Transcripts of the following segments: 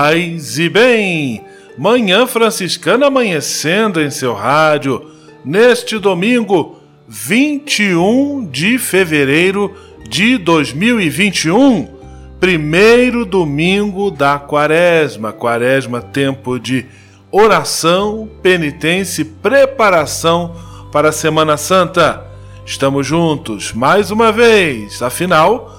Paz e bem. Manhã Franciscana amanhecendo em seu rádio neste domingo 21 de fevereiro de 2021, primeiro domingo da Quaresma. Quaresma, tempo de oração, penitência e preparação para a Semana Santa. Estamos juntos mais uma vez, afinal,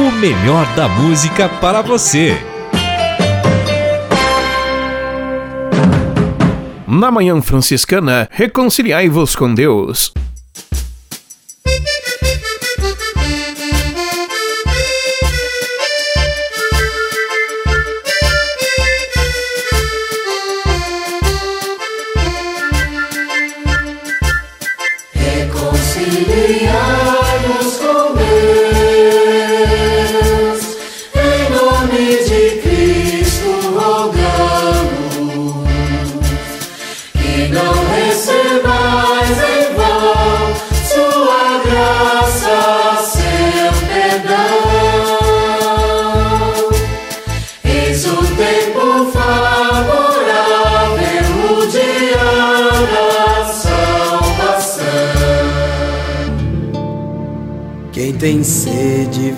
O melhor da música para você. Na Manhã Franciscana, reconciliai-vos com Deus.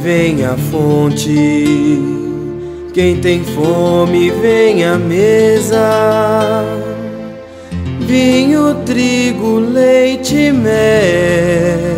Vem à fonte. Quem tem fome, vem à mesa. Vinho, trigo, leite, mel.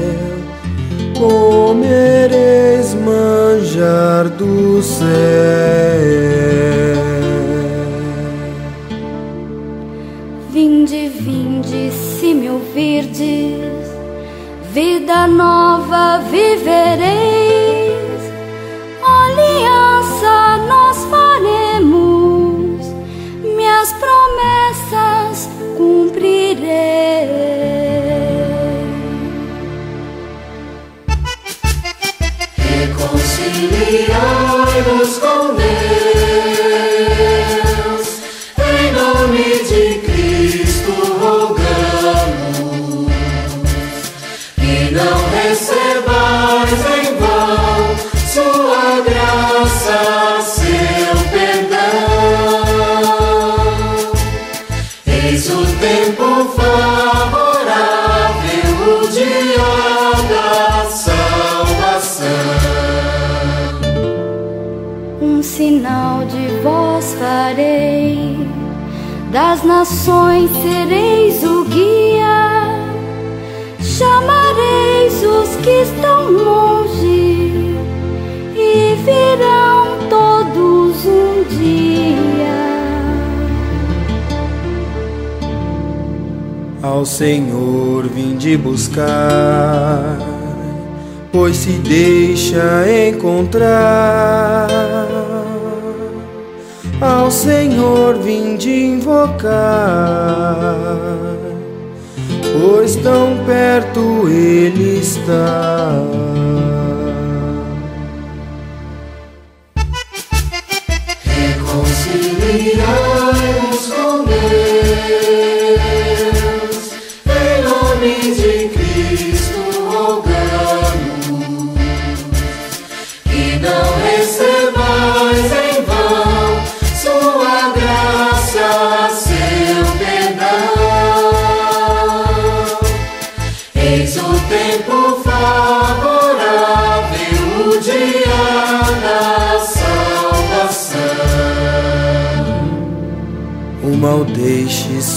Freedom.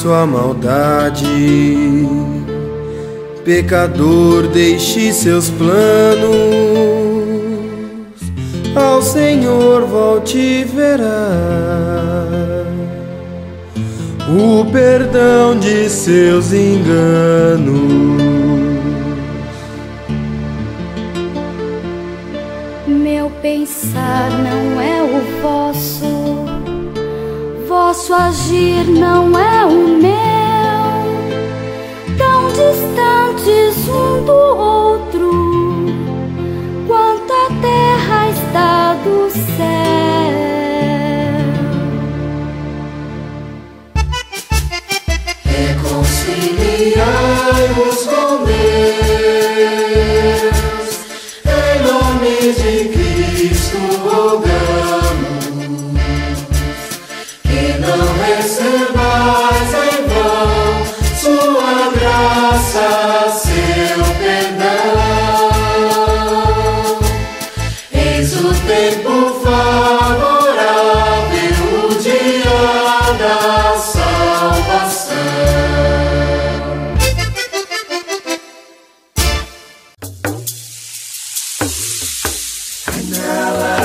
Sua maldade, pecador deixe seus planos, ao Senhor volte verá. O perdão de seus enganos. Meu pensar não é vosso agir não é o meu, tão distantes um do outro,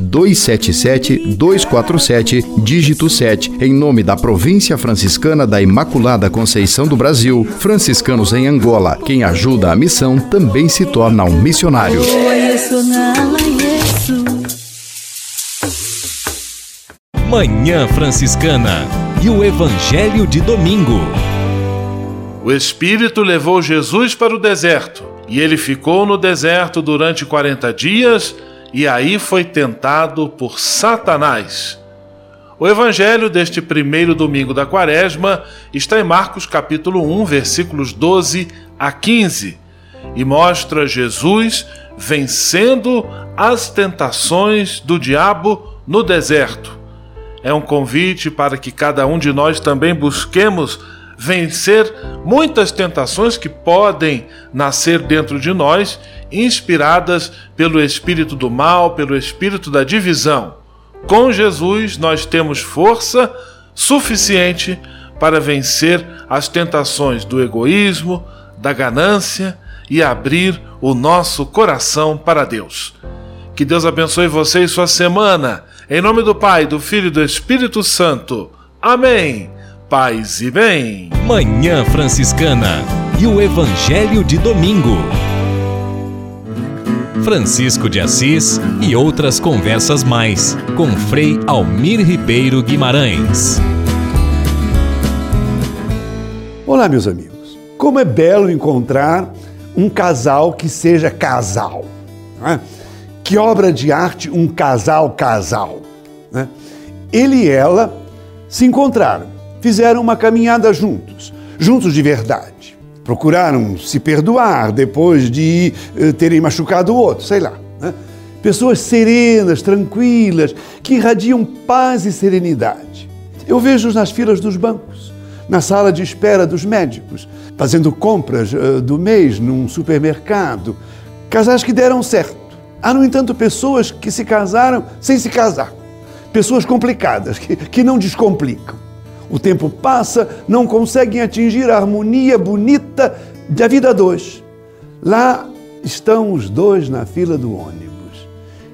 277-247, dígito 7, em nome da Província Franciscana da Imaculada Conceição do Brasil, franciscanos em Angola. Quem ajuda a missão também se torna um missionário. Manhã Franciscana e o Evangelho de Domingo. O Espírito levou Jesus para o deserto e ele ficou no deserto durante 40 dias e aí foi tentado por Satanás. O evangelho deste primeiro domingo da quaresma está em Marcos capítulo 1, versículos 12 a 15, e mostra Jesus vencendo as tentações do diabo no deserto. É um convite para que cada um de nós também busquemos vencer muitas tentações que podem nascer dentro de nós, inspiradas pelo espírito do mal, pelo espírito da divisão. Com Jesus, nós temos força suficiente para vencer as tentações do egoísmo, da ganância e abrir o nosso coração para Deus. Que Deus abençoe você e sua semana. Em nome do Pai, do Filho e do Espírito Santo. Amém. Paz e bem. Manhã Franciscana e o Evangelho de Domingo. Francisco de Assis e outras conversas mais com Frei Almir Ribeiro Guimarães. Olá, meus amigos. Como é belo encontrar um casal que seja casal. É? Que obra de arte um casal-casal. Né? Ele e ela se encontraram, fizeram uma caminhada juntos, juntos de verdade. Procuraram se perdoar depois de uh, terem machucado o outro, sei lá. Né? Pessoas serenas, tranquilas, que irradiam paz e serenidade. Eu vejo-os nas filas dos bancos, na sala de espera dos médicos, fazendo compras uh, do mês num supermercado. Casais que deram certo. Há, no entanto, pessoas que se casaram sem se casar. Pessoas complicadas, que, que não descomplicam. O tempo passa, não conseguem atingir a harmonia bonita da vida dois. Lá estão os dois na fila do ônibus.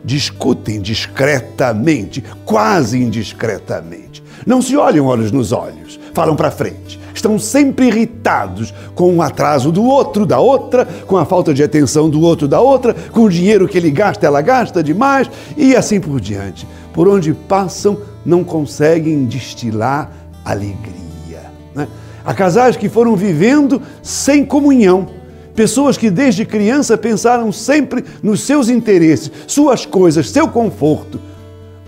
Discutem discretamente, quase indiscretamente. Não se olham olhos nos olhos, falam para frente. Estão sempre irritados com o atraso do outro, da outra, com a falta de atenção do outro, da outra, com o dinheiro que ele gasta, ela gasta demais e assim por diante. Por onde passam, não conseguem destilar alegria. Né? Há casais que foram vivendo sem comunhão Pessoas que desde criança pensaram sempre nos seus interesses, suas coisas, seu conforto.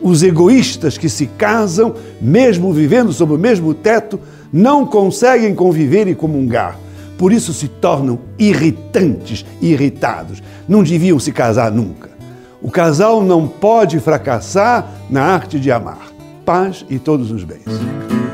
Os egoístas que se casam, mesmo vivendo sob o mesmo teto, não conseguem conviver e comungar. Por isso se tornam irritantes, irritados. Não deviam se casar nunca. O casal não pode fracassar na arte de amar. Paz e todos os bens.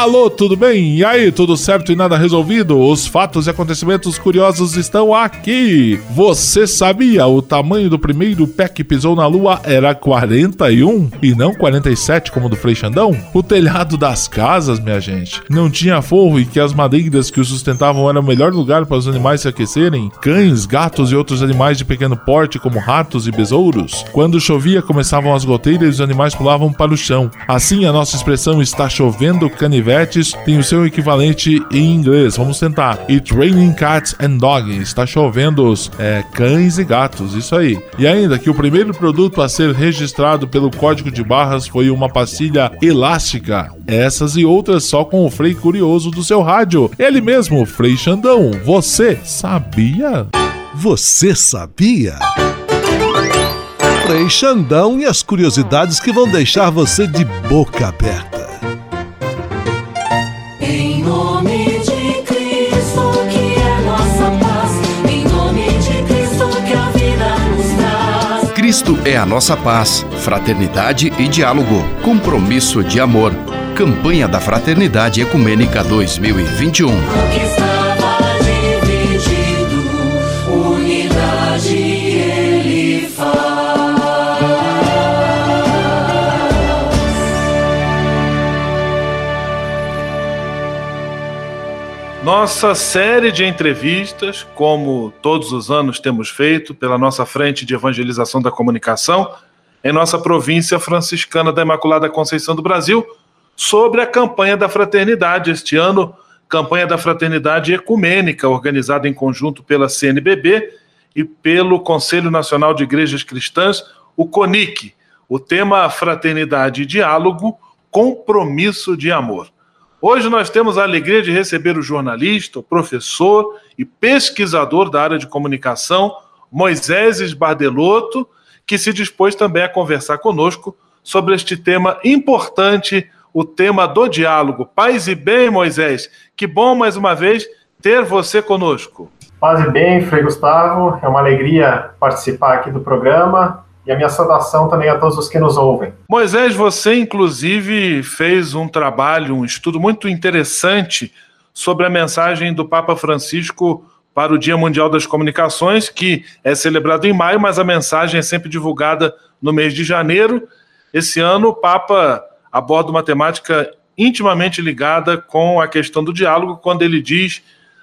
Alô, tudo bem? E aí, tudo certo e nada resolvido? Os fatos e acontecimentos curiosos estão aqui. Você sabia o tamanho do primeiro pé que pisou na lua era 41 e não 47 como do Frei Xandão? O telhado das casas, minha gente, não tinha forro e que as madeiras que o sustentavam eram o melhor lugar para os animais se aquecerem? Cães, gatos e outros animais de pequeno porte, como ratos e besouros? Quando chovia, começavam as goteiras e os animais pulavam para o chão. Assim, a nossa expressão está chovendo canivete tem o seu equivalente em inglês. Vamos tentar. It's raining cats and dogs. Está chovendo é, cães e gatos. Isso aí. E ainda que o primeiro produto a ser registrado pelo código de barras foi uma pastilha elástica. Essas e outras só com o Frei Curioso do seu rádio. Ele mesmo, Frei Xandão. Você sabia? Você sabia? Frei Xandão e as curiosidades que vão deixar você de boca aberta. Cristo é a nossa paz, fraternidade e diálogo, compromisso de amor. Campanha da Fraternidade Ecumênica 2021. Nossa série de entrevistas, como todos os anos temos feito pela nossa frente de evangelização da comunicação, em nossa província franciscana da Imaculada Conceição do Brasil, sobre a campanha da fraternidade. Este ano, campanha da fraternidade ecumênica, organizada em conjunto pela CNBB e pelo Conselho Nacional de Igrejas Cristãs, o CONIC. O tema Fraternidade e Diálogo, Compromisso de Amor. Hoje nós temos a alegria de receber o jornalista, o professor e pesquisador da área de comunicação, Moisés Bardelotto, que se dispôs também a conversar conosco sobre este tema importante, o tema do diálogo. Paz e bem, Moisés. Que bom mais uma vez ter você conosco. Paz e bem, Frei Gustavo. É uma alegria participar aqui do programa e a minha saudação também a todos os que nos ouvem. Moisés, você inclusive fez um trabalho, um estudo muito interessante sobre a mensagem do Papa Francisco para o Dia Mundial das Comunicações, que é celebrado em maio, mas a mensagem é sempre divulgada no mês de janeiro. Esse ano, o Papa aborda uma temática intimamente ligada com a questão do diálogo, quando ele diz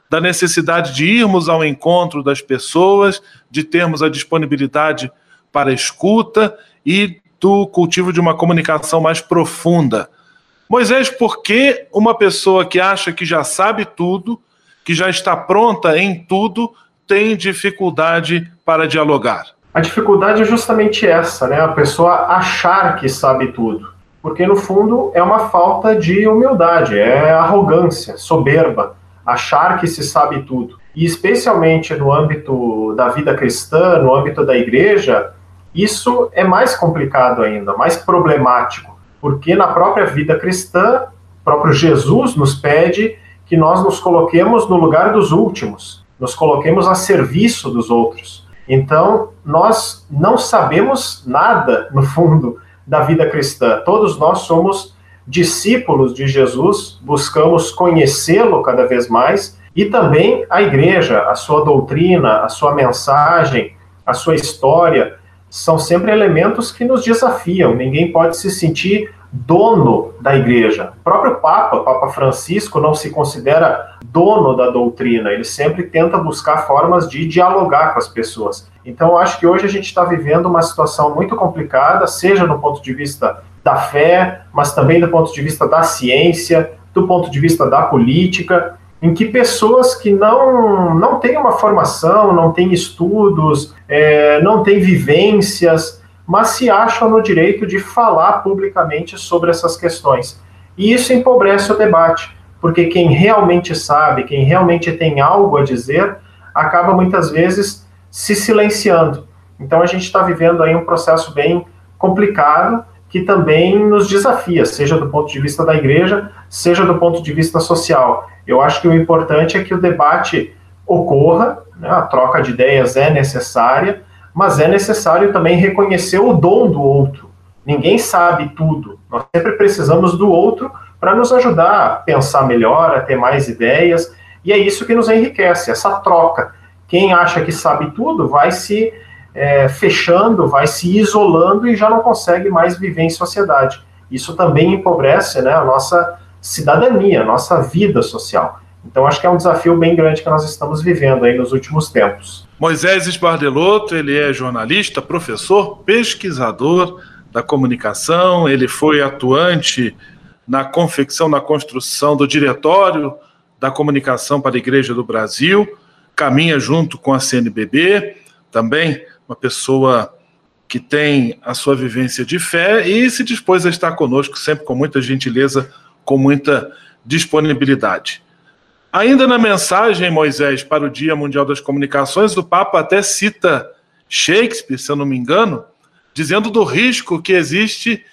da necessidade de irmos ao encontro das pessoas, de termos a disponibilidade para escuta e do cultivo de uma comunicação mais profunda. Moisés, por que uma pessoa que acha que já sabe tudo, que já está pronta em tudo, tem dificuldade para dialogar? A dificuldade é justamente essa, né? A pessoa achar que sabe tudo. Porque, no fundo, é uma falta de humildade, é arrogância, soberba, achar que se sabe tudo. e especialmente no âmbito da vida cristã, no âmbito da igreja, isso é mais complicado ainda, mais problemático, porque na própria vida cristã, próprio Jesus nos pede que nós nos coloquemos no lugar dos últimos, nos coloquemos a serviço dos outros. Então, nós não sabemos nada, no fundo, da vida cristã. Todos nós somos discípulos de Jesus, buscamos conhecê-lo cada vez mais e também a igreja, a sua doutrina, a sua mensagem, a sua história, são sempre elementos que nos desafiam. Ninguém pode se sentir dono da igreja. O próprio Papa, Papa Francisco, não se considera dono da doutrina, ele sempre tenta buscar formas de dialogar com as pessoas. Então, acho que hoje a gente está vivendo uma situação muito complicada, seja do ponto de vista da fé, mas também do ponto de vista da ciência, do ponto de vista da política, em que pessoas que não, não têm uma formação, não têm estudos, é, não têm vivências, mas se acham no direito de falar publicamente sobre essas questões. E isso empobrece o debate, porque quem realmente sabe, quem realmente tem algo a dizer, acaba muitas vezes se silenciando. Então a gente está vivendo aí um processo bem complicado que também nos desafia, seja do ponto de vista da igreja, seja do ponto de vista social. Eu acho que o importante é que o debate ocorra, né, a troca de ideias é necessária, mas é necessário também reconhecer o dom do outro. Ninguém sabe tudo. Nós sempre precisamos do outro para nos ajudar a pensar melhor, a ter mais ideias, e é isso que nos enriquece, essa troca. Quem acha que sabe tudo vai se é, fechando, vai se isolando e já não consegue mais viver em sociedade. Isso também empobrece né, a nossa cidadania, a nossa vida social. Então, acho que é um desafio bem grande que nós estamos vivendo aí nos últimos tempos. Moisés Esbardelotto, ele é jornalista, professor, pesquisador da comunicação, ele foi atuante na confecção, na construção do Diretório da Comunicação para a Igreja do Brasil, caminha junto com a CNBB, também uma pessoa que tem a sua vivência de fé e se dispôs a estar conosco sempre com muita gentileza, com muita disponibilidade. Ainda na mensagem, Moisés, para o Dia Mundial das Comunicações, o Papa até cita Shakespeare, se eu não me engano, dizendo do risco que existe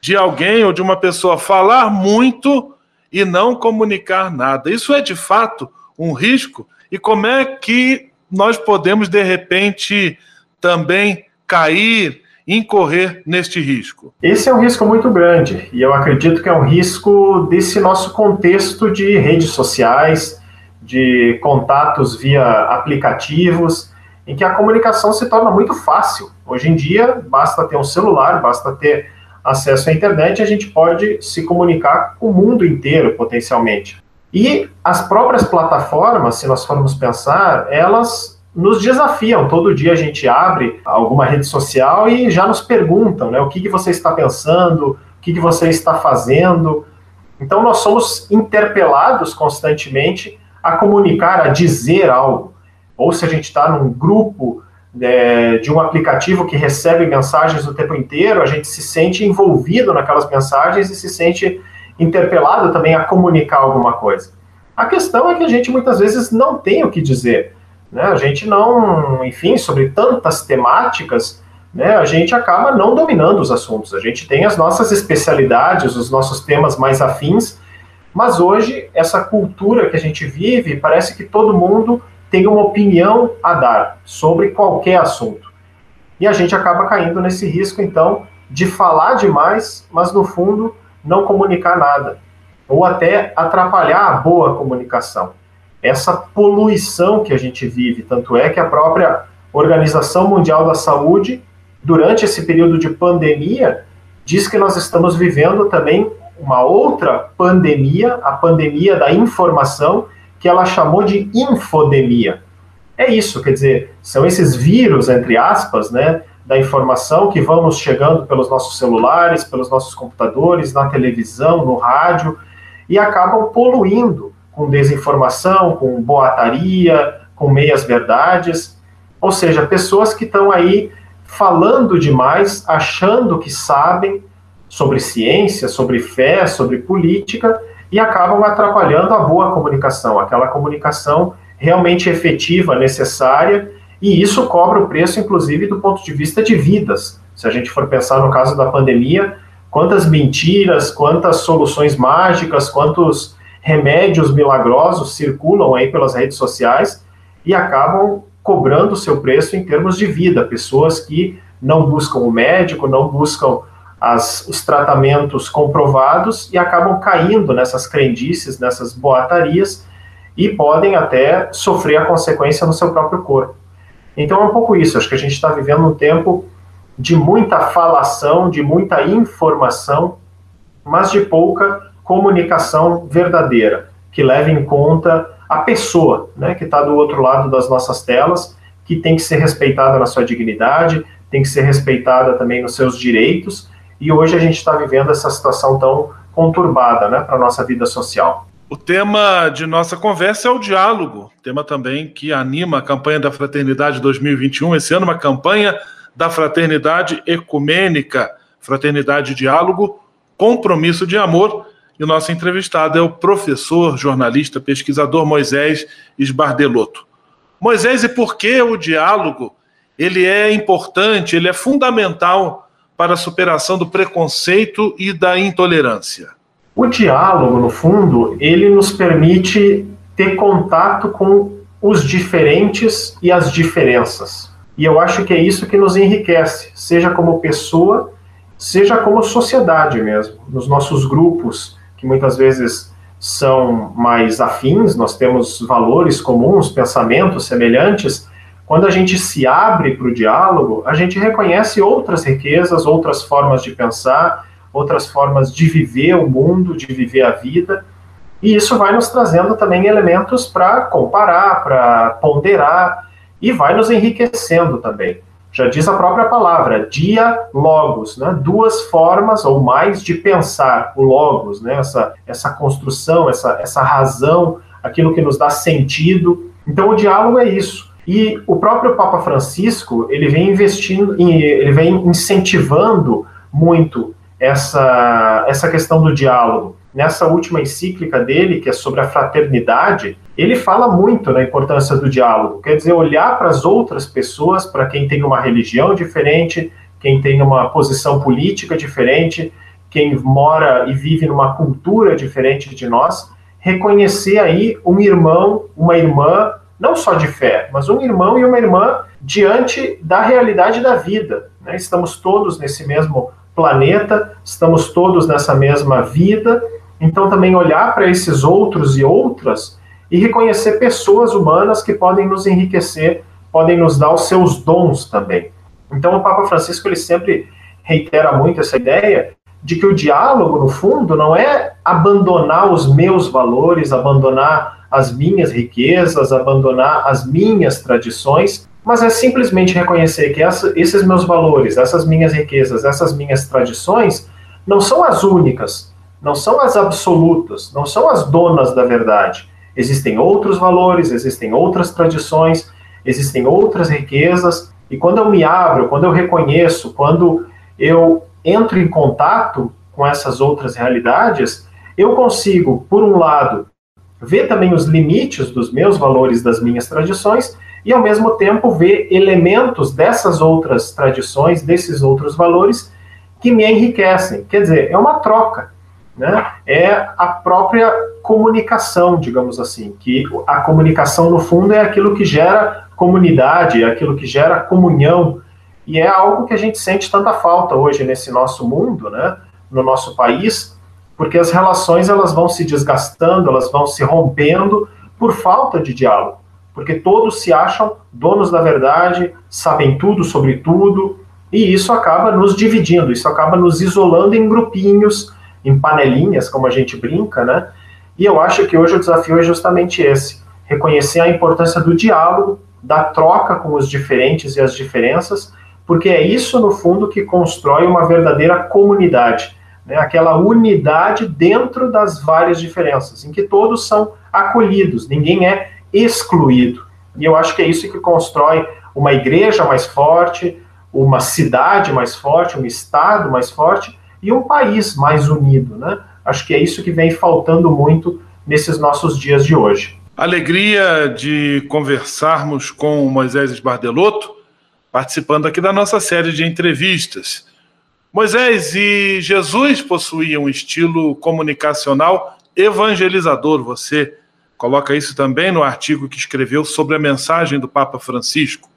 de alguém ou de uma pessoa falar muito e não comunicar nada. Isso é de fato um risco? E como é que nós podemos, de repente, também cair, incorrer neste risco? Esse é um risco muito grande e eu acredito que é um risco desse nosso contexto de redes sociais, de contatos via aplicativos, em que a comunicação se torna muito fácil. Hoje em dia, basta ter um celular, basta ter acesso à internet, a gente pode se comunicar com o mundo inteiro, potencialmente. E as próprias plataformas, se nós formos pensar, elas nos desafiam. Todo dia a gente abre alguma rede social e já nos perguntam né, o que, que você está pensando, o que, que você está fazendo. Então nós somos interpelados constantemente a comunicar, a dizer algo. Ou se a gente está num grupo é, de um aplicativo que recebe mensagens o tempo inteiro, a gente se sente envolvido naquelas mensagens e se sente interpelado também a comunicar alguma coisa. A questão é que a gente muitas vezes não tem o que dizer. Né? A gente não, enfim, sobre tantas temáticas, né, a gente acaba não dominando os assuntos. A gente tem as nossas especialidades, os nossos temas mais afins, mas hoje essa cultura que a gente vive parece que todo mundo tem uma opinião a dar sobre qualquer assunto. E a gente acaba caindo nesse risco, então, de falar demais, mas no fundo não comunicar nada, ou até atrapalhar a boa comunicação essa poluição que a gente vive. Tanto é que a própria Organização Mundial da Saúde, durante esse período de pandemia, diz que nós estamos vivendo também uma outra pandemia, a pandemia da informação, que ela chamou de infodemia. É isso, quer dizer, são esses vírus, entre aspas, né, da informação que vão nos chegando pelos nossos celulares, pelos nossos computadores, na televisão, no rádio, e acabam poluindo com desinformação, com boataria, com meias verdades, ou seja, pessoas que estão aí falando demais, achando que sabem sobre ciência, sobre fé, sobre política e acabam atrapalhando a boa comunicação, aquela comunicação realmente efetiva, necessária, e isso cobra o preço, inclusive, do ponto de vista de vidas. Se a gente for pensar no caso da pandemia, quantas mentiras, quantas soluções mágicas, quantos remédios milagrosos circulam aí pelas redes sociais e acabam cobrando o seu preço em termos de vida. Pessoas que não buscam o médico, não buscam as, os tratamentos comprovados e acabam caindo nessas crendices, nessas boatarias e podem até sofrer a consequência no seu próprio corpo. Então é um pouco isso, acho que a gente está vivendo um tempo de muita falação, de muita informação, mas de pouca comunicação verdadeira, que leve em conta a pessoa né, que está do outro lado das nossas telas, que tem que ser respeitada na sua dignidade, tem que ser respeitada também nos seus direitos, e hoje a gente está vivendo essa situação tão conturbada né, para a nossa vida social. O tema de nossa conversa é o diálogo, tema também que anima a campanha da Fraternidade 2021. Esse ano, uma campanha da Fraternidade Ecumênica, Fraternidade Diálogo, Compromisso de Amor. E o nosso entrevistado é o professor, jornalista, pesquisador Moisés Esbardelotto. Moisés, e por que o diálogo ele é importante, ele é fundamental para a superação do preconceito e da intolerância? O diálogo, no fundo, ele nos permite ter contato com os diferentes e as diferenças. E eu acho que é isso que nos enriquece, seja como pessoa, seja como sociedade mesmo. Nos nossos grupos, que muitas vezes são mais afins, nós temos valores comuns, pensamentos semelhantes. Quando a gente se abre para o diálogo, a gente reconhece outras riquezas, outras formas de pensar outras formas de viver o mundo, de viver a vida, e isso vai nos trazendo também elementos para comparar, para ponderar, e vai nos enriquecendo também. Já diz a própria palavra, diálogos, né? duas formas ou mais de pensar o logos, né? essa, essa construção, essa, essa razão, aquilo que nos dá sentido. Então o diálogo é isso. E o próprio Papa Francisco, ele vem investindo, ele vem incentivando muito essa, essa questão do diálogo. Nessa última encíclica dele, que é sobre a fraternidade, ele fala muito na importância do diálogo. Quer dizer, olhar para as outras pessoas, para quem tem uma religião diferente, quem tem uma posição política diferente, quem mora e vive numa cultura diferente de nós, reconhecer aí um irmão, uma irmã, não só de fé, mas um irmão e uma irmã diante da realidade da vida. Né? Estamos todos nesse mesmo planeta, estamos todos nessa mesma vida, então também olhar para esses outros e outras e reconhecer pessoas humanas que podem nos enriquecer, podem nos dar os seus dons também. Então o Papa Francisco ele sempre reitera muito essa ideia de que o diálogo, no fundo, não é abandonar os meus valores, abandonar as minhas riquezas, abandonar as minhas tradições, mas é simplesmente reconhecer que essa, esses meus valores, essas minhas riquezas, essas minhas tradições não são as únicas, não são as absolutas, não são as donas da verdade. Existem outros valores, existem outras tradições, existem outras riquezas, e quando eu me abro, quando eu reconheço, quando eu entro em contato com essas outras realidades, eu consigo, por um lado, ver também os limites dos meus valores, das minhas tradições, e ao mesmo tempo ver elementos dessas outras tradições, desses outros valores que me enriquecem. Quer dizer, é uma troca, né? É a própria comunicação, digamos assim, que a comunicação no fundo é aquilo que gera comunidade, é aquilo que gera comunhão, e é algo que a gente sente tanta falta hoje nesse nosso mundo, né? No nosso país, porque as relações elas vão se desgastando, elas vão se rompendo por falta de diálogo porque todos se acham donos da verdade, sabem tudo sobre tudo, e isso acaba nos dividindo, isso acaba nos isolando em grupinhos, em panelinhas, como a gente brinca, né? E eu acho que hoje o desafio é justamente esse: reconhecer a importância do diálogo, da troca com os diferentes e as diferenças, porque é isso, no fundo, que constrói uma verdadeira comunidade, né? aquela unidade dentro das várias diferenças, em que todos são acolhidos, ninguém é excluído. E eu acho que é isso que constrói uma igreja mais forte, uma cidade mais forte, um estado mais forte e um país mais unido, né? Acho que é isso que vem faltando muito nesses nossos dias de hoje. Alegria de conversarmos com Moisés Esbardelotto, participando aqui da nossa série de entrevistas. Moisés e Jesus possuíam um estilo comunicacional evangelizador. Você coloca isso também no artigo que escreveu sobre a mensagem do Papa Francisco.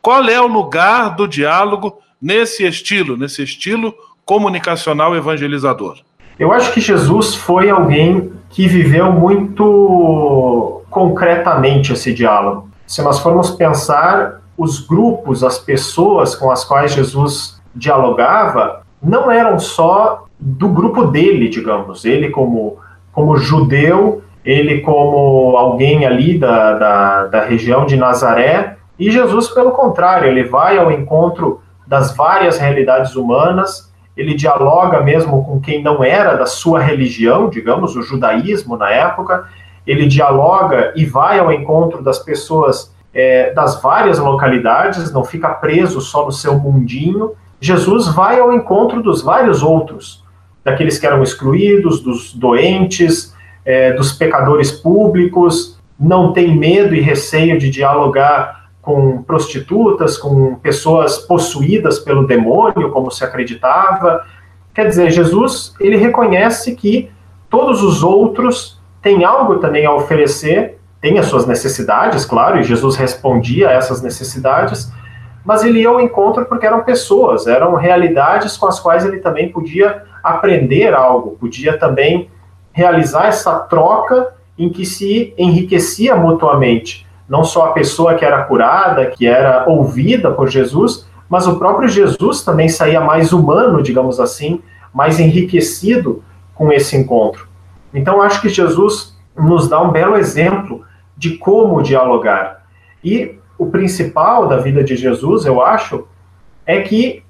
Qual é o lugar do diálogo nesse estilo, nesse estilo comunicacional evangelizador? Eu acho que Jesus foi alguém que viveu muito concretamente esse diálogo. Se nós formos pensar, os grupos, as pessoas com as quais Jesus dialogava, não eram só do grupo dele, digamos. Ele como, como judeu, ele como alguém ali da, da, da região de Nazaré, e Jesus, pelo contrário, ele vai ao encontro das várias realidades humanas ele dialoga mesmo com quem não era da sua religião, digamos, o judaísmo na época, ele dialoga e vai ao encontro das pessoas é, das várias localidades, não fica preso só no seu mundinho. Jesus vai ao encontro dos vários outros, daqueles que eram excluídos, dos doentes, é, dos pecadores públicos, não tem medo e receio de dialogar com prostitutas, com pessoas possuídas pelo demônio, como se acreditava. Quer dizer, Jesus, ele reconhece que todos os outros têm algo também a oferecer, têm as suas necessidades, claro, e Jesus respondia a essas necessidades, mas ele ia ao encontro porque eram pessoas, eram realidades com as quais ele também podia aprender algo, podia também realizar essa troca em que se enriquecia mutuamente não só a pessoa que era curada, que era ouvida por Jesus, mas o próprio Jesus também saía mais humano, digamos assim, mais enriquecido com esse encontro. Então, acho que Jesus nos dá um belo exemplo de como dialogar. E o principal da vida de Jesus, eu acho, é que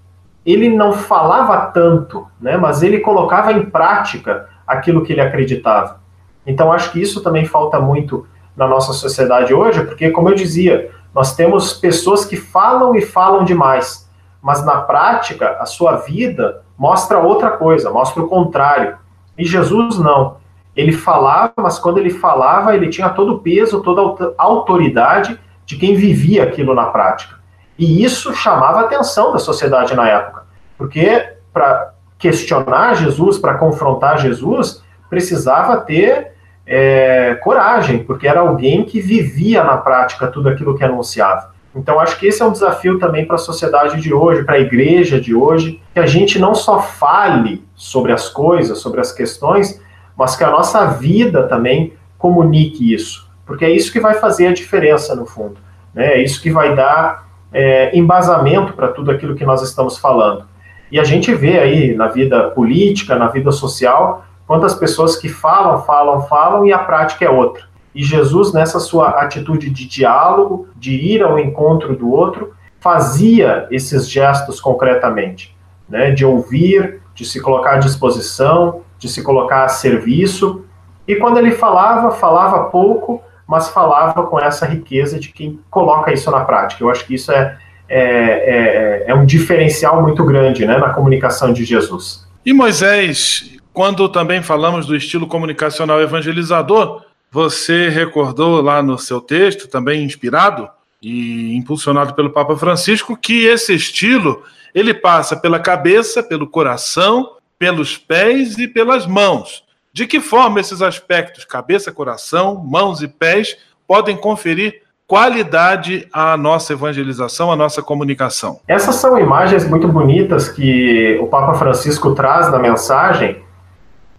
ele não falava tanto, né, mas ele colocava em prática aquilo que ele acreditava. Então, acho que isso também falta muito na nossa sociedade hoje, porque, como eu dizia, nós temos pessoas que falam e falam demais, mas na prática a sua vida mostra outra coisa, mostra o contrário. E Jesus não. Ele falava, mas quando ele falava, ele tinha todo o peso, toda a autoridade de quem vivia aquilo na prática. E isso chamava a atenção da sociedade na época, porque para questionar Jesus, para confrontar Jesus, precisava ter é, coragem, porque era alguém que vivia na prática tudo aquilo que anunciava. Então, acho que esse é um desafio também para a sociedade de hoje, para a igreja de hoje, que a gente não só fale sobre as coisas, sobre as questões, mas que a nossa vida também comunique isso, porque é isso que vai fazer a diferença no fundo, né? é isso que vai dar é, embasamento para tudo aquilo que nós estamos falando. E a gente vê aí na vida política, na vida social, quantas pessoas que falam, falam, falam e a prática é outra. E Jesus, nessa sua atitude de diálogo, de ir ao encontro do outro, fazia esses gestos concretamente, né? de ouvir, de se colocar à disposição, de se colocar a serviço. E quando ele falava, falava pouco, mas falava com essa riqueza de quem coloca isso na prática. Eu acho que isso é, é, é, é um diferencial muito grande né, na comunicação de Jesus. E Moisés, quando também falamos do estilo comunicacional evangelizador, você recordou lá no seu texto, também inspirado e impulsionado pelo Papa Francisco, que esse estilo ele passa pela cabeça, pelo coração, pelos pés e pelas mãos. De que forma esses aspectos, cabeça, coração, mãos e pés, podem conferir qualidade à nossa evangelização, à nossa comunicação? Essas são imagens muito bonitas que o Papa Francisco traz na mensagem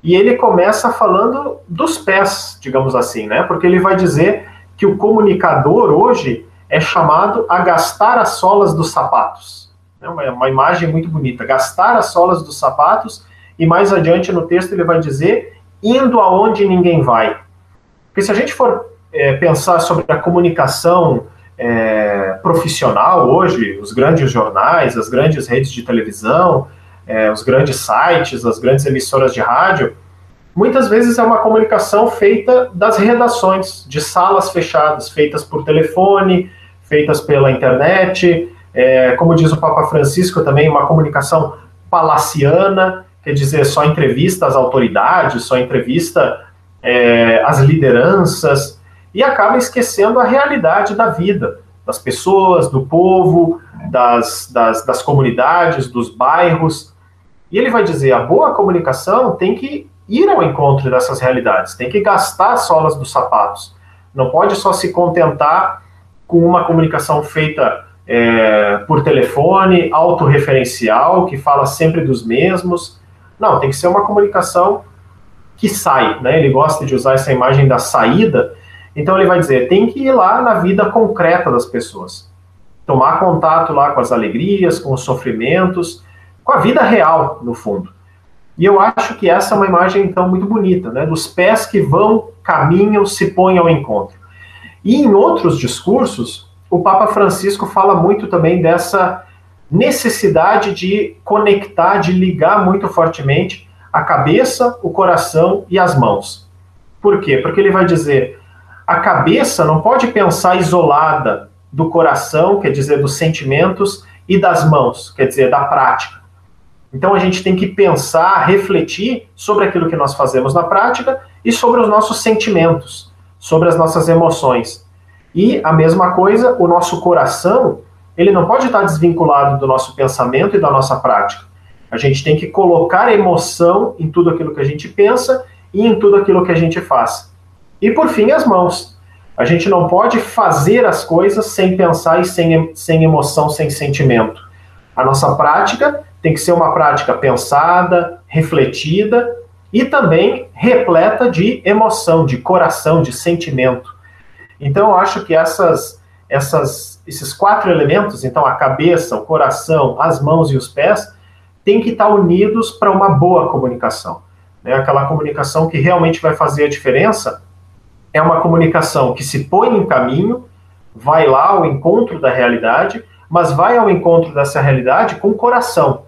e ele começa falando dos pés, digamos assim, né? Porque ele vai dizer que o comunicador hoje é chamado a gastar as solas dos sapatos. É uma, uma imagem muito bonita. Gastar as solas dos sapatos, e mais adiante no texto ele vai dizer indo aonde ninguém vai. Porque se a gente for é, pensar sobre a comunicação é, profissional hoje, os grandes jornais, as grandes redes de televisão, é, os grandes sites, as grandes emissoras de rádio, muitas vezes é uma comunicação feita das redações, de salas fechadas, feitas por telefone, feitas pela internet, é, como diz o Papa Francisco também, uma comunicação palaciana, quer dizer, só entrevista às autoridades, só entrevista é, às lideranças. e acaba esquecendo a realidade da vida, das pessoas, do povo, das, das, das comunidades, dos bairros. E ele vai dizer: a boa comunicação tem que ir ao encontro dessas realidades, tem que gastar as solas dos sapatos. Não pode só se contentar com uma comunicação feita é, por telefone, autorreferencial, que fala sempre dos mesmos. Não, tem que ser uma comunicação que sai, né? Ele gosta de usar essa imagem da saída, então ele vai dizer, tem que ir lá na vida concreta das pessoas. Tomar contato lá com as alegrias, com os sofrimentos, com a vida real, no fundo. E eu acho que essa é uma imagem, então, muito bonita, né? Dos pés que vão, caminham, se põem ao encontro. E em outros discursos, o Papa Francisco fala muito também dessa necessidade de conectar, de ligar muito fortemente a cabeça, o coração e as mãos. Por quê? Porque ele vai dizer: a cabeça não pode pensar isolada do coração, quer dizer, dos sentimentos, e das mãos, quer dizer, da prática. Então a gente tem que pensar, refletir sobre aquilo que nós fazemos na prática e sobre os nossos sentimentos, sobre as nossas emoções. E a mesma coisa, o nosso coração, ele não pode estar desvinculado do nosso pensamento e da nossa prática. A gente tem que colocar emoção em tudo aquilo que a gente pensa e em tudo aquilo que a gente faz. E por fim, as mãos. A gente não pode fazer as coisas sem pensar e sem, sem emoção, sem sentimento. A nossa prática tem que ser uma prática pensada, refletida e também repleta de emoção, de coração, de sentimento. Então, eu acho que essas, essas, esses quatro elementos, então a cabeça, o coração, as mãos e os pés, têm que estar unidos para uma boa comunicação. Né? Aquela comunicação que realmente vai fazer a diferença é uma comunicação que se põe em caminho, vai lá ao encontro da realidade, mas vai ao encontro dessa realidade com o coração,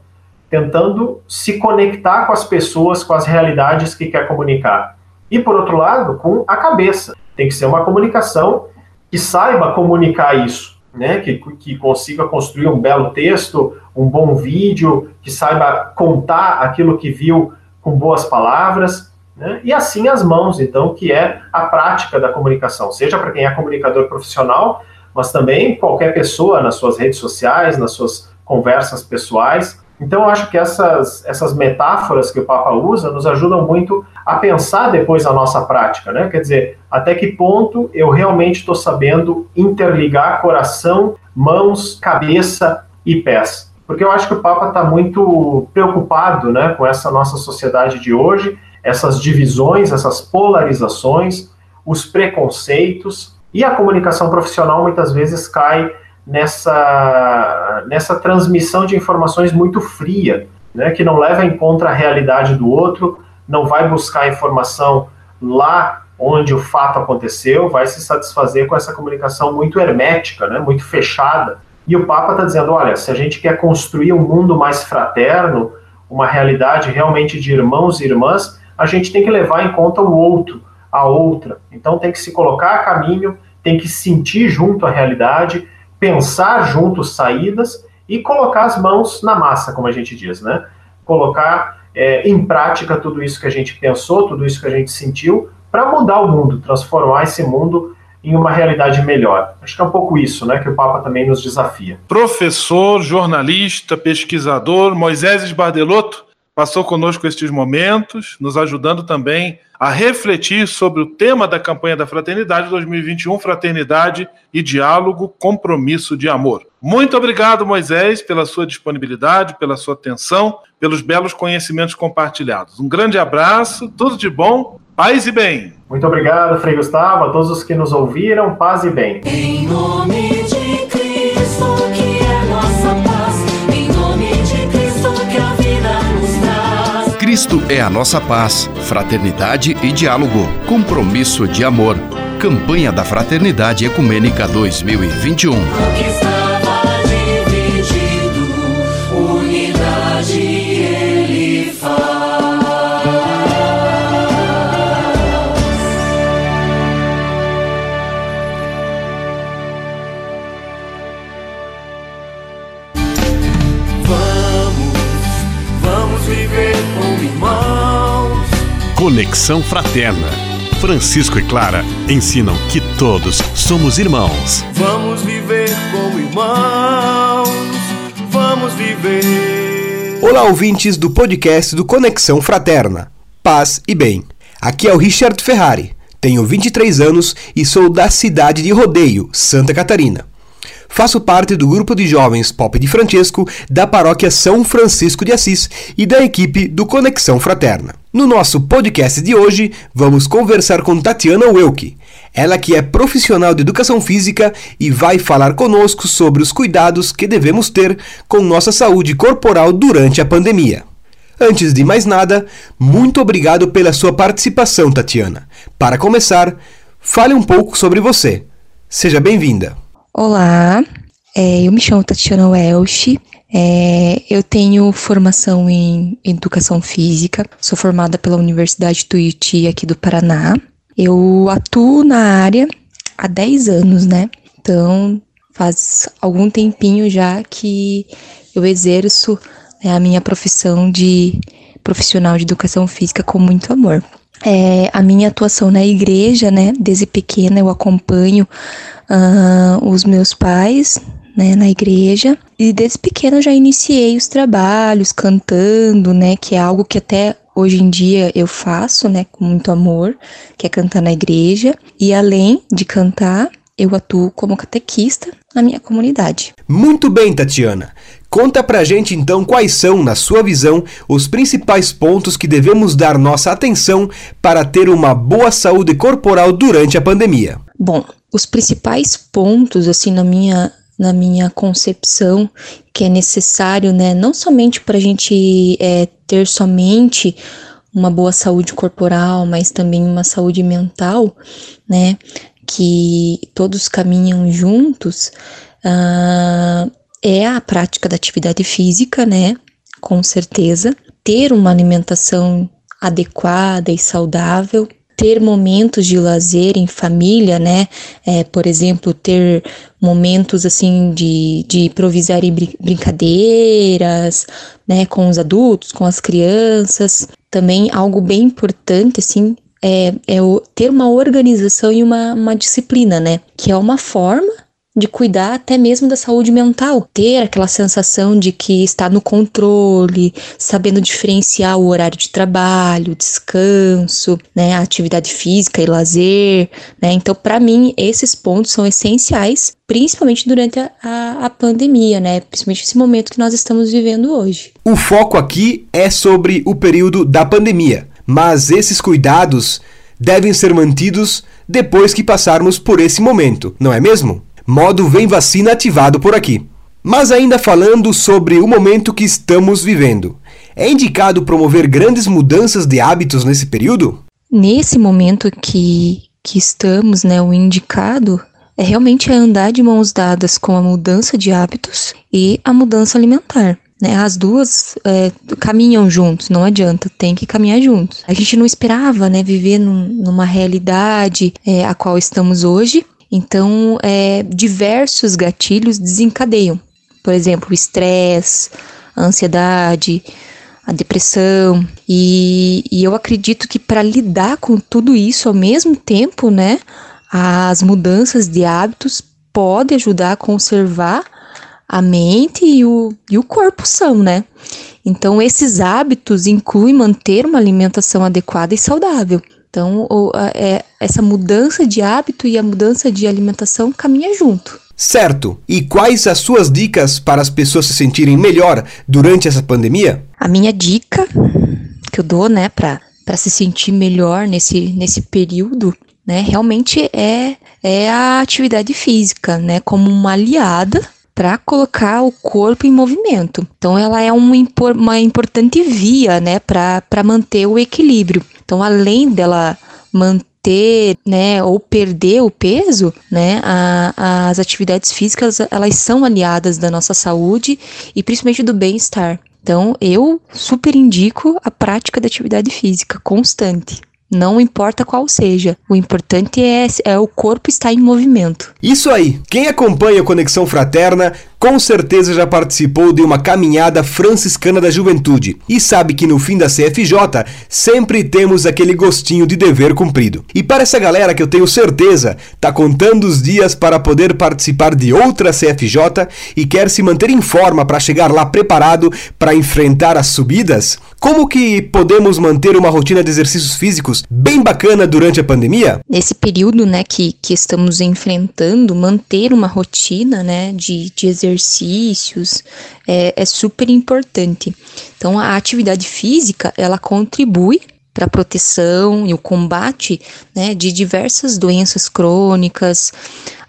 tentando se conectar com as pessoas, com as realidades que quer comunicar. E por outro lado, com a cabeça, tem que ser uma comunicação que saiba comunicar isso, né? Que, que consiga construir um belo texto, um bom vídeo, que saiba contar aquilo que viu com boas palavras, né? E assim as mãos, então, que é a prática da comunicação, seja para quem é comunicador profissional, mas também qualquer pessoa nas suas redes sociais, nas suas conversas pessoais, então, eu acho que essas, essas metáforas que o Papa usa nos ajudam muito a pensar depois a nossa prática, né? Quer dizer, até que ponto eu realmente estou sabendo interligar coração, mãos, cabeça e pés. Porque eu acho que o Papa está muito preocupado né, com essa nossa sociedade de hoje, essas divisões, essas polarizações, os preconceitos, e a comunicação profissional muitas vezes cai nessa, nessa transmissão de informações muito fria, né, que não leva em conta a realidade do outro, não vai buscar informação lá onde o fato aconteceu, vai se satisfazer com essa comunicação muito hermética, né, muito fechada. E o Papa está dizendo: olha, se a gente quer construir um mundo mais fraterno, uma realidade realmente de irmãos e irmãs, a gente tem que levar em conta o outro, a outra. Então tem que se colocar a caminho, tem que sentir junto a realidade pensar juntos saídas e colocar as mãos na massa, como a gente diz, né? Colocar é, em prática tudo isso que a gente pensou, tudo isso que a gente sentiu, para mudar o mundo, transformar esse mundo em uma realidade melhor. Acho que é um pouco isso, né, que o Papa também nos desafia. Professor, jornalista, pesquisador Moisés Bardelotto passou conosco estes momentos, nos ajudando também a refletir sobre o tema da campanha da Fraternidade 2021, Fraternidade e Diálogo, Compromisso de Amor. Muito obrigado, Moisés, pela sua disponibilidade, pela sua atenção, pelos belos conhecimentos compartilhados. Um grande abraço, tudo de bom, paz e bem. Muito obrigado, Frei Gustavo, a todos os que nos ouviram, paz e bem. Em nome de Cristo é a nossa paz, fraternidade e diálogo, compromisso de amor. Campanha da Fraternidade Ecumênica 2021. Conexão Fraterna. Francisco e Clara ensinam que todos somos irmãos. Vamos viver como irmãos, vamos viver. Olá, ouvintes do podcast do Conexão Fraterna. Paz e bem. Aqui é o Richard Ferrari. Tenho 23 anos e sou da cidade de Rodeio, Santa Catarina. Faço parte do grupo de jovens Pop de Francesco da paróquia São Francisco de Assis e da equipe do Conexão Fraterna. No nosso podcast de hoje, vamos conversar com Tatiana Welke, ela que é profissional de educação física e vai falar conosco sobre os cuidados que devemos ter com nossa saúde corporal durante a pandemia. Antes de mais nada, muito obrigado pela sua participação, Tatiana. Para começar, fale um pouco sobre você. Seja bem-vinda. Olá, é, eu me chamo Tatiana Welsh, é, eu tenho formação em educação física, sou formada pela Universidade Tuiuti aqui do Paraná. Eu atuo na área há 10 anos, né? Então faz algum tempinho já que eu exerço né, a minha profissão de profissional de educação física com muito amor. É, a minha atuação na igreja, né? Desde pequena eu acompanho uh, os meus pais né, na igreja. E desde pequena já iniciei os trabalhos cantando, né, que é algo que até hoje em dia eu faço, né, com muito amor, que é cantar na igreja. E além de cantar, eu atuo como catequista na minha comunidade. Muito bem, Tatiana. Conta pra gente então quais são, na sua visão, os principais pontos que devemos dar nossa atenção para ter uma boa saúde corporal durante a pandemia. Bom, os principais pontos, assim, na minha, na minha concepção, que é necessário, né, não somente para a gente é, ter somente uma boa saúde corporal, mas também uma saúde mental, né, que todos caminham juntos, uh, é a prática da atividade física, né, com certeza, ter uma alimentação adequada e saudável, ter momentos de lazer em família, né? É, por exemplo, ter momentos assim de, de improvisar em brincadeiras, né? Com os adultos, com as crianças. Também algo bem importante, assim, é, é o, ter uma organização e uma, uma disciplina, né? Que é uma forma de cuidar até mesmo da saúde mental, ter aquela sensação de que está no controle, sabendo diferenciar o horário de trabalho, descanso, né, atividade física e lazer, né? Então, para mim, esses pontos são essenciais, principalmente durante a, a, a pandemia, né? Principalmente esse momento que nós estamos vivendo hoje. O foco aqui é sobre o período da pandemia, mas esses cuidados devem ser mantidos depois que passarmos por esse momento, não é mesmo? Modo Vem Vacina ativado por aqui. Mas ainda falando sobre o momento que estamos vivendo, é indicado promover grandes mudanças de hábitos nesse período? Nesse momento que, que estamos, né, o indicado é realmente andar de mãos dadas com a mudança de hábitos e a mudança alimentar. Né, as duas é, caminham juntos, não adianta, tem que caminhar juntos. A gente não esperava né, viver num, numa realidade é, a qual estamos hoje, então, é, diversos gatilhos desencadeiam. Por exemplo, o estresse, a ansiedade, a depressão. E, e eu acredito que para lidar com tudo isso ao mesmo tempo, né, as mudanças de hábitos podem ajudar a conservar a mente e o, e o corpo são, né? Então, esses hábitos incluem manter uma alimentação adequada e saudável. Então, o, a, é, essa mudança de hábito e a mudança de alimentação caminha junto. Certo. E quais as suas dicas para as pessoas se sentirem melhor durante essa pandemia? A minha dica que eu dou, né, para para se sentir melhor nesse, nesse período, né, realmente é, é a atividade física, né, como uma aliada para colocar o corpo em movimento. Então, ela é uma, uma importante via, né, para manter o equilíbrio. Então, além dela manter, né, ou perder o peso, né, a, as atividades físicas elas são aliadas da nossa saúde e principalmente do bem-estar. Então, eu super indico a prática da atividade física constante. Não importa qual seja, o importante é, é o corpo estar em movimento. Isso aí! Quem acompanha a Conexão Fraterna com certeza já participou de uma caminhada franciscana da juventude e sabe que no fim da CFJ sempre temos aquele gostinho de dever cumprido. E para essa galera que eu tenho certeza tá contando os dias para poder participar de outra CFJ e quer se manter em forma para chegar lá preparado para enfrentar as subidas, como que podemos manter uma rotina de exercícios físicos bem bacana durante a pandemia? Nesse período, né, que, que estamos enfrentando, manter uma rotina, né, de, de exercícios é, é super importante. Então, a atividade física, ela contribui para a proteção e o combate né, de diversas doenças crônicas.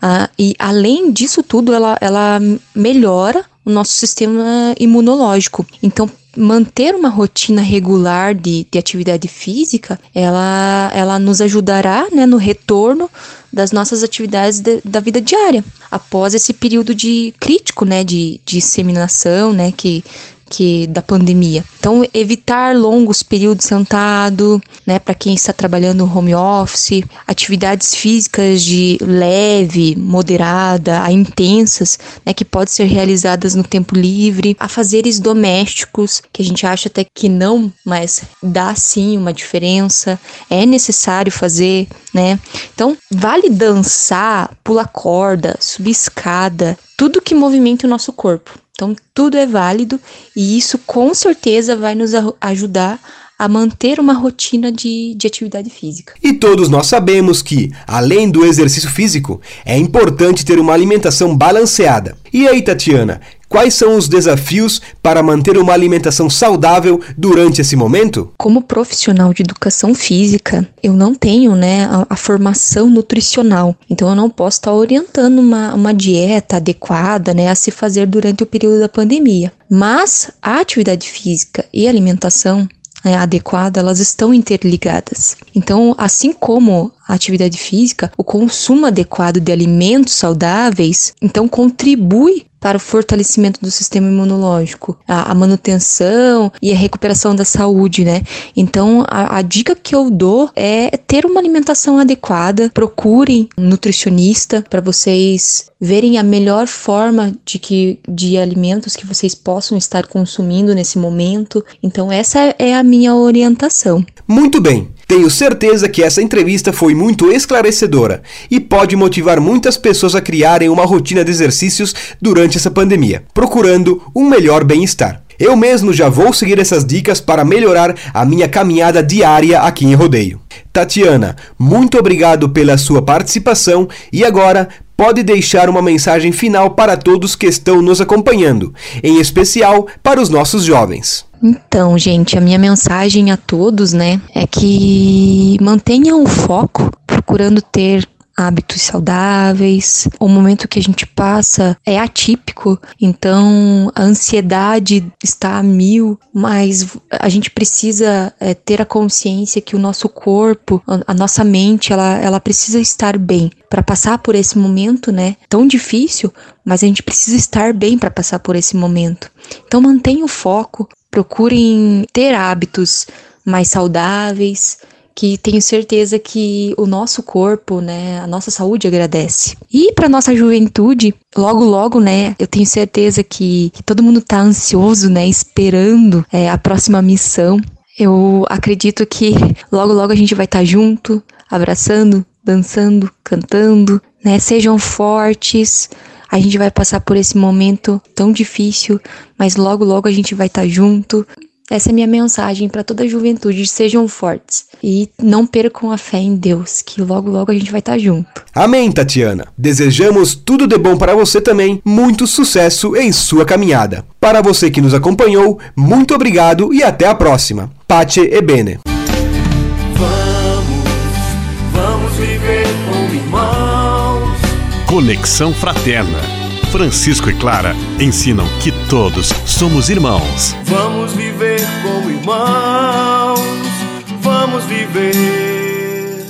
Uh, e além disso tudo, ela, ela melhora o nosso sistema imunológico. Então, manter uma rotina regular de, de atividade física, ela, ela nos ajudará né, no retorno das nossas atividades de, da vida diária, após esse período de crítico, né, de, de disseminação, né, que, que da pandemia. Então, evitar longos períodos sentado, né, para quem está trabalhando home office, atividades físicas de leve, moderada, a intensas, né, que podem ser realizadas no tempo livre, afazeres domésticos, que a gente acha até que não, mas dá sim uma diferença, é necessário fazer, né? Então, vale dançar, pular corda, subir escada, tudo que movimenta o nosso corpo. Então, tudo é válido e isso com certeza vai nos ajudar a manter uma rotina de, de atividade física. E todos nós sabemos que, além do exercício físico, é importante ter uma alimentação balanceada. E aí, Tatiana, Quais são os desafios para manter uma alimentação saudável durante esse momento? Como profissional de educação física, eu não tenho né, a, a formação nutricional, então eu não posso estar orientando uma, uma dieta adequada né, a se fazer durante o período da pandemia. Mas a atividade física e alimentação é, adequada, elas estão interligadas. Então, assim como a atividade física, o consumo adequado de alimentos saudáveis, então contribui para o fortalecimento do sistema imunológico, a, a, manutenção e a recuperação da saúde, né? Então, a, a, dica que eu dou é ter uma alimentação adequada. Procurem um nutricionista para vocês verem a melhor forma de que de alimentos que vocês possam estar consumindo nesse momento. Então, essa é a minha orientação. Muito bem. Tenho certeza que essa entrevista foi muito esclarecedora e pode motivar muitas pessoas a criarem uma rotina de exercícios durante essa pandemia, procurando um melhor bem-estar. Eu mesmo já vou seguir essas dicas para melhorar a minha caminhada diária aqui em Rodeio. Tatiana, muito obrigado pela sua participação e agora pode deixar uma mensagem final para todos que estão nos acompanhando, em especial para os nossos jovens. Então, gente, a minha mensagem a todos, né, é que mantenham o foco procurando ter hábitos saudáveis. O momento que a gente passa é atípico, então a ansiedade está a mil, mas a gente precisa é, ter a consciência que o nosso corpo, a nossa mente, ela, ela precisa estar bem para passar por esse momento, né? Tão difícil, mas a gente precisa estar bem para passar por esse momento. Então mantenha o foco, procurem ter hábitos mais saudáveis, que tenho certeza que o nosso corpo, né, a nossa saúde agradece. E para nossa juventude, logo logo, né, eu tenho certeza que, que todo mundo tá ansioso, né, esperando é, a próxima missão. Eu acredito que logo logo a gente vai estar tá junto, abraçando, dançando, cantando, né? Sejam fortes. A gente vai passar por esse momento tão difícil, mas logo logo a gente vai estar tá junto. Essa é minha mensagem para toda a juventude: sejam fortes e não percam a fé em Deus, que logo logo a gente vai estar tá junto. Amém, Tatiana. Desejamos tudo de bom para você também, muito sucesso em sua caminhada. Para você que nos acompanhou, muito obrigado e até a próxima. Pace e bene. Conexão Fraterna Francisco e Clara ensinam que todos somos irmãos. Vamos viver como irmãos, vamos viver.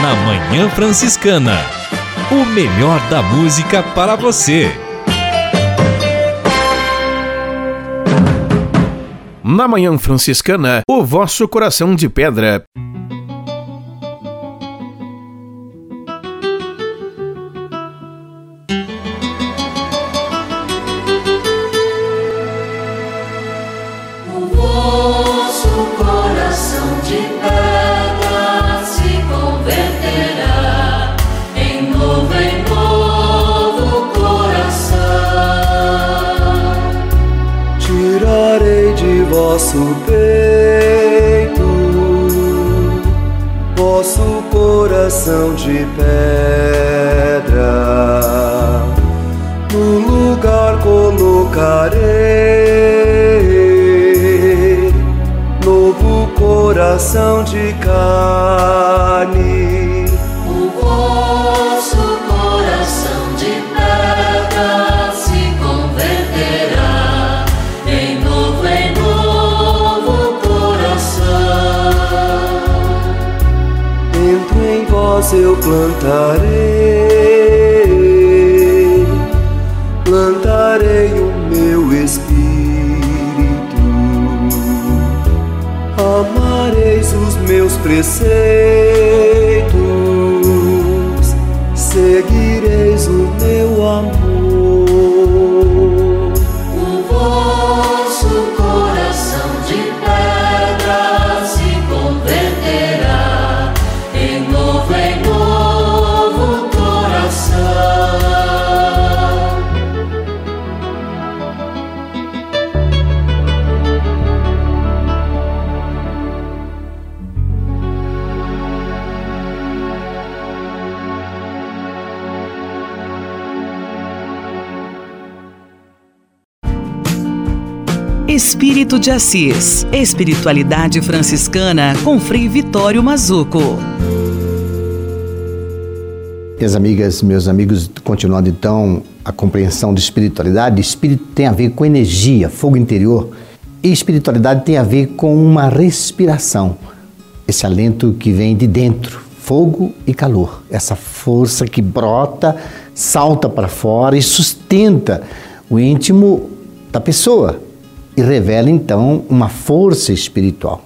Na Manhã Franciscana, o melhor da música para você. Na Manhã Franciscana, o vosso coração de pedra. De vosso peito vosso coração de pedra. No lugar colocarei novo coração de plantarei, plantarei o meu espírito. Amareis os meus preceitos, De Assis. Espiritualidade franciscana com Frei Vitório Mazuco. Minhas amigas, meus amigos, continuando então a compreensão de espiritualidade, espírito tem a ver com energia, fogo interior, e espiritualidade tem a ver com uma respiração, esse alento que vem de dentro, fogo e calor, essa força que brota, salta para fora e sustenta o íntimo da pessoa e revela então uma força espiritual,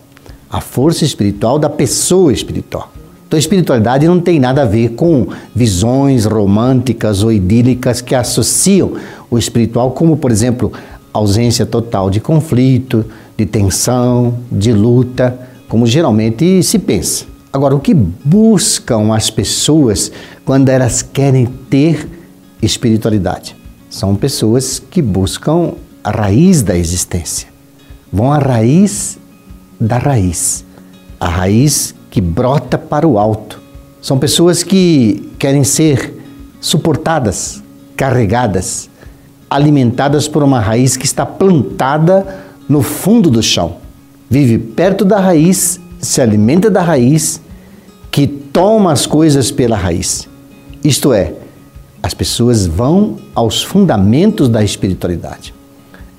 a força espiritual da pessoa espiritual. Então, espiritualidade não tem nada a ver com visões românticas ou idílicas que associam o espiritual, como, por exemplo, ausência total de conflito, de tensão, de luta, como geralmente se pensa. Agora, o que buscam as pessoas quando elas querem ter espiritualidade? São pessoas que buscam a raiz da existência. Vão à raiz da raiz. A raiz que brota para o alto. São pessoas que querem ser suportadas, carregadas, alimentadas por uma raiz que está plantada no fundo do chão. Vive perto da raiz, se alimenta da raiz, que toma as coisas pela raiz. Isto é, as pessoas vão aos fundamentos da espiritualidade.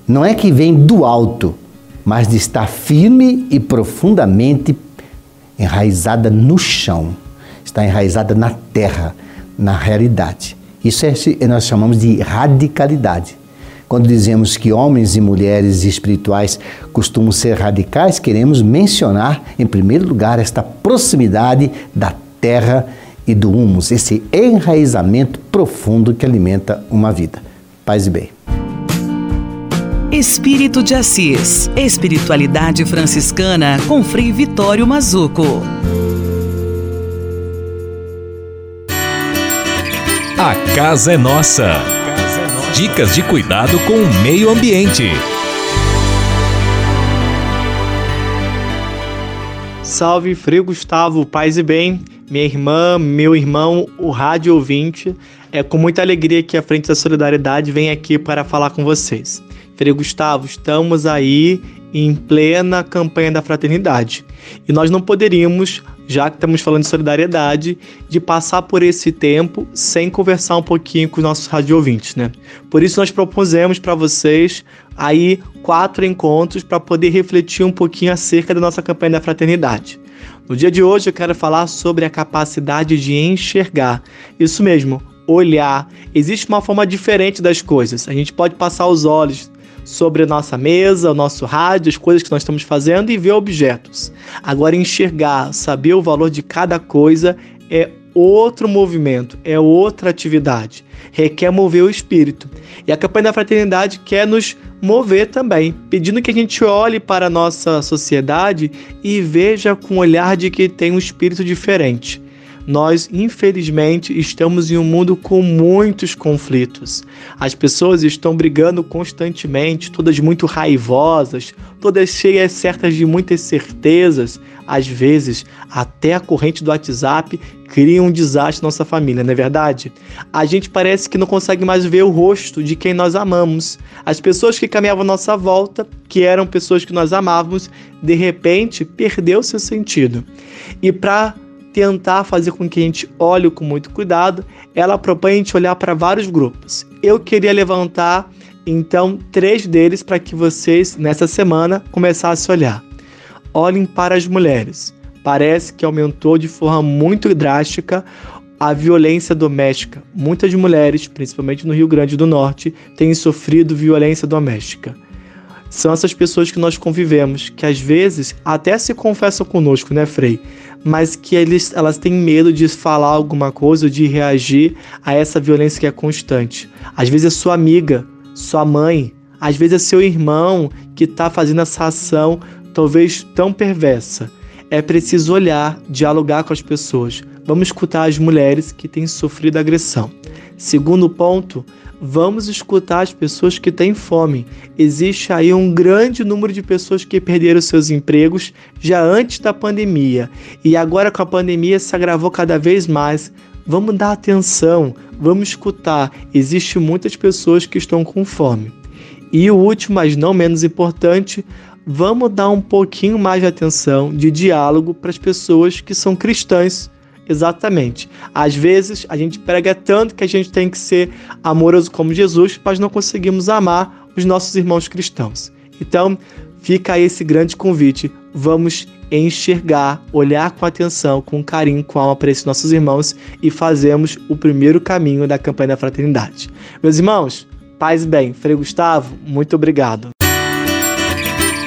Não é que vem do alto, mas de estar firme e profundamente enraizada no chão, está enraizada na terra, na realidade. Isso é, nós chamamos de radicalidade. Quando dizemos que homens e mulheres espirituais costumam ser radicais, queremos mencionar, em primeiro lugar, esta proximidade da terra e do humus, esse enraizamento profundo que alimenta uma vida. Paz e bem. Espírito de Assis. Espiritualidade franciscana com Frei Vitório Mazuco. A casa é nossa. Dicas de cuidado com o meio ambiente. Salve, Frei Gustavo, paz e bem. Minha irmã, meu irmão, o rádio ouvinte. É com muita alegria que a Frente da Solidariedade vem aqui para falar com vocês. Frei Gustavo, estamos aí em plena campanha da fraternidade. E nós não poderíamos, já que estamos falando de solidariedade, de passar por esse tempo sem conversar um pouquinho com os nossos rádio ouvintes, né? Por isso nós propusemos para vocês aí quatro encontros para poder refletir um pouquinho acerca da nossa campanha da fraternidade. No dia de hoje eu quero falar sobre a capacidade de enxergar. Isso mesmo, olhar. Existe uma forma diferente das coisas. A gente pode passar os olhos sobre a nossa mesa, o nosso rádio, as coisas que nós estamos fazendo e ver objetos. Agora, enxergar, saber o valor de cada coisa é outro movimento, é outra atividade. Requer mover o espírito. E a campanha da fraternidade quer nos mover também, pedindo que a gente olhe para a nossa sociedade e veja com o olhar de que tem um espírito diferente. Nós, infelizmente, estamos em um mundo com muitos conflitos. As pessoas estão brigando constantemente, todas muito raivosas, todas cheias certas de muitas certezas. Às vezes, até a corrente do WhatsApp cria um desastre na nossa família, não é verdade? A gente parece que não consegue mais ver o rosto de quem nós amamos. As pessoas que caminhavam à nossa volta, que eram pessoas que nós amávamos, de repente perdeu seu sentido. E para tentar fazer com que a gente olhe com muito cuidado, ela propõe a gente olhar para vários grupos. Eu queria levantar então três deles para que vocês nessa semana começassem a olhar. Olhem para as mulheres. Parece que aumentou de forma muito drástica a violência doméstica. Muitas mulheres, principalmente no Rio Grande do Norte, têm sofrido violência doméstica são essas pessoas que nós convivemos, que às vezes até se confessam conosco, né, Frei? Mas que eles, elas têm medo de falar alguma coisa, de reagir a essa violência que é constante. Às vezes é sua amiga, sua mãe, às vezes é seu irmão que está fazendo essa ação, talvez tão perversa. É preciso olhar, dialogar com as pessoas. Vamos escutar as mulheres que têm sofrido agressão. Segundo ponto, vamos escutar as pessoas que têm fome. Existe aí um grande número de pessoas que perderam seus empregos já antes da pandemia e agora com a pandemia se agravou cada vez mais. Vamos dar atenção, vamos escutar. Existem muitas pessoas que estão com fome. E o último, mas não menos importante, vamos dar um pouquinho mais de atenção, de diálogo para as pessoas que são cristãs Exatamente. Às vezes a gente prega tanto que a gente tem que ser amoroso como Jesus, mas não conseguimos amar os nossos irmãos cristãos. Então, fica aí esse grande convite. Vamos enxergar, olhar com atenção, com carinho, com alma para esses nossos irmãos e fazemos o primeiro caminho da campanha da fraternidade. Meus irmãos, paz e bem. Frei Gustavo, muito obrigado.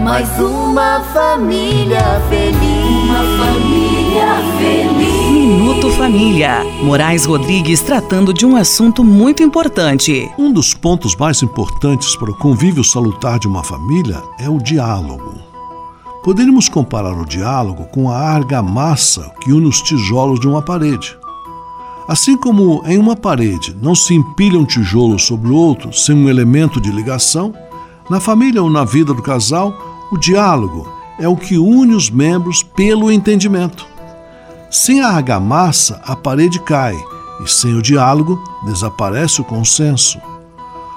mais uma família feliz. Uma família feliz. Minuto Família. Moraes Rodrigues tratando de um assunto muito importante. Um dos pontos mais importantes para o convívio salutar de uma família é o diálogo. Poderíamos comparar o diálogo com a argamassa que une os tijolos de uma parede. Assim como em uma parede não se empilha um tijolo sobre o outro sem um elemento de ligação, na família ou na vida do casal, o diálogo é o que une os membros pelo entendimento. Sem a argamassa, a parede cai, e sem o diálogo, desaparece o consenso.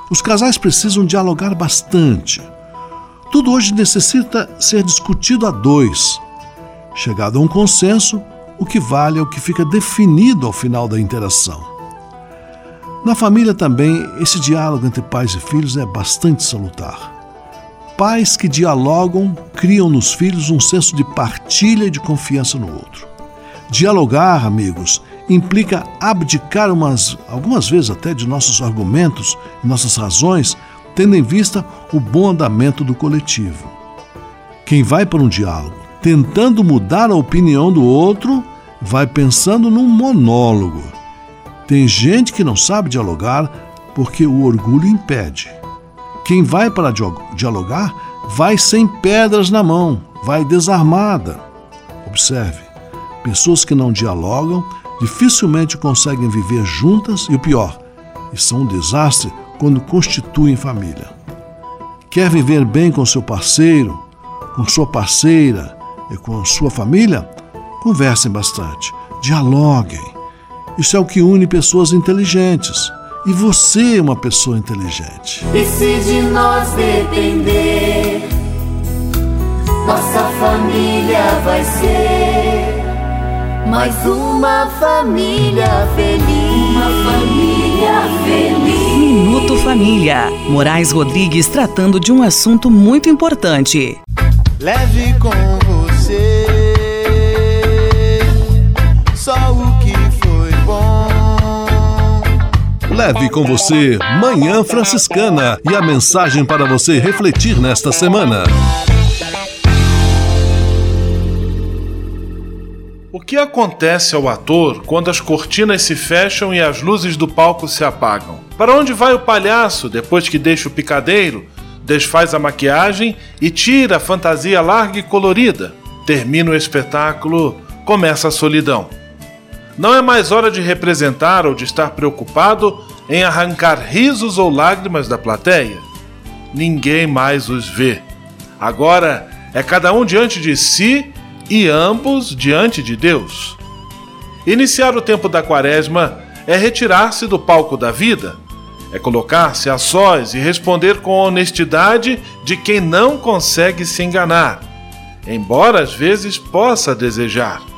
Os casais precisam dialogar bastante. Tudo hoje necessita ser discutido a dois. Chegado a um consenso, o que vale é o que fica definido ao final da interação. Na família também, esse diálogo entre pais e filhos é bastante salutar. Pais que dialogam criam nos filhos um senso de partilha e de confiança no outro. Dialogar, amigos, implica abdicar umas, algumas vezes até de nossos argumentos e nossas razões, tendo em vista o bom andamento do coletivo. Quem vai para um diálogo tentando mudar a opinião do outro, vai pensando num monólogo. Tem gente que não sabe dialogar porque o orgulho impede. Quem vai para dialogar vai sem pedras na mão, vai desarmada. Observe, pessoas que não dialogam dificilmente conseguem viver juntas e o pior, e são um desastre quando constituem família. Quer viver bem com seu parceiro, com sua parceira, e com sua família, conversem bastante, dialoguem. Isso é o que une pessoas inteligentes. E você é uma pessoa inteligente. E se de nós depender, nossa família vai ser mais uma família feliz. Uma família feliz. Minuto Família. Moraes Rodrigues tratando de um assunto muito importante. Leve com Leve com você Manhã Franciscana e a mensagem para você refletir nesta semana. O que acontece ao ator quando as cortinas se fecham e as luzes do palco se apagam? Para onde vai o palhaço depois que deixa o picadeiro, desfaz a maquiagem e tira a fantasia larga e colorida? Termina o espetáculo, começa a solidão. Não é mais hora de representar ou de estar preocupado em arrancar risos ou lágrimas da plateia. Ninguém mais os vê. Agora é cada um diante de si e ambos diante de Deus. Iniciar o tempo da quaresma é retirar-se do palco da vida, é colocar-se a sós e responder com honestidade de quem não consegue se enganar, embora às vezes possa desejar.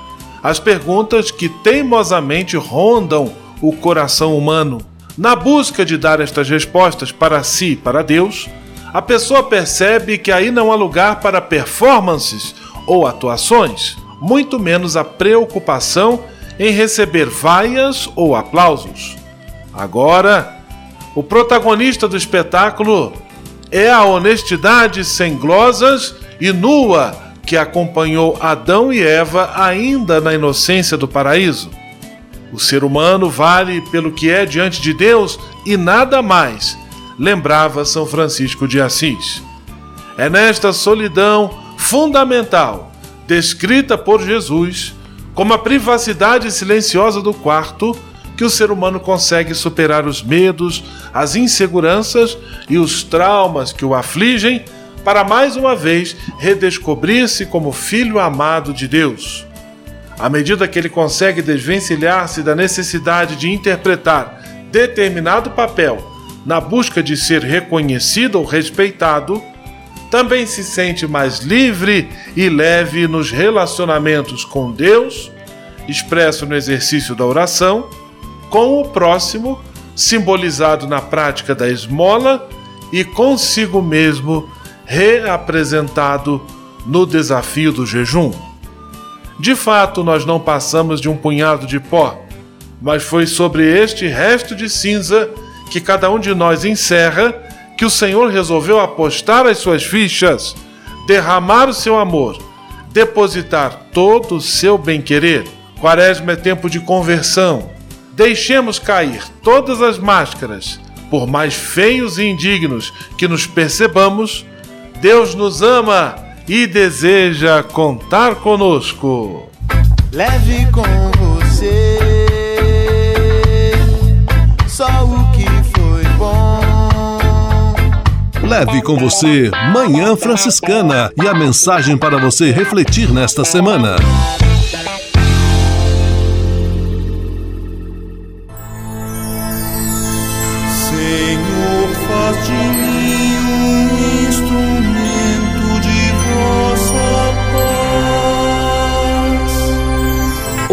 As perguntas que teimosamente rondam o coração humano. Na busca de dar estas respostas para si e para Deus, a pessoa percebe que aí não há lugar para performances ou atuações, muito menos a preocupação em receber vaias ou aplausos. Agora, o protagonista do espetáculo é a honestidade sem glosas e nua que acompanhou Adão e Eva ainda na inocência do paraíso. O ser humano vale pelo que é diante de Deus e nada mais, lembrava São Francisco de Assis. É nesta solidão fundamental, descrita por Jesus como a privacidade silenciosa do quarto, que o ser humano consegue superar os medos, as inseguranças e os traumas que o afligem, para mais uma vez redescobrir-se como filho amado de Deus. À medida que ele consegue desvencilhar-se da necessidade de interpretar determinado papel na busca de ser reconhecido ou respeitado, também se sente mais livre e leve nos relacionamentos com Deus, expresso no exercício da oração, com o próximo, simbolizado na prática da esmola, e consigo mesmo, reapresentado no desafio do jejum. De fato, nós não passamos de um punhado de pó, mas foi sobre este resto de cinza que cada um de nós encerra que o Senhor resolveu apostar as suas fichas, derramar o seu amor, depositar todo o seu bem-querer. Quaresma é tempo de conversão. Deixemos cair todas as máscaras, por mais feios e indignos que nos percebamos, Deus nos ama e deseja contar conosco. Leve com você só o que foi bom. Leve com você Manhã Franciscana e a mensagem para você refletir nesta semana.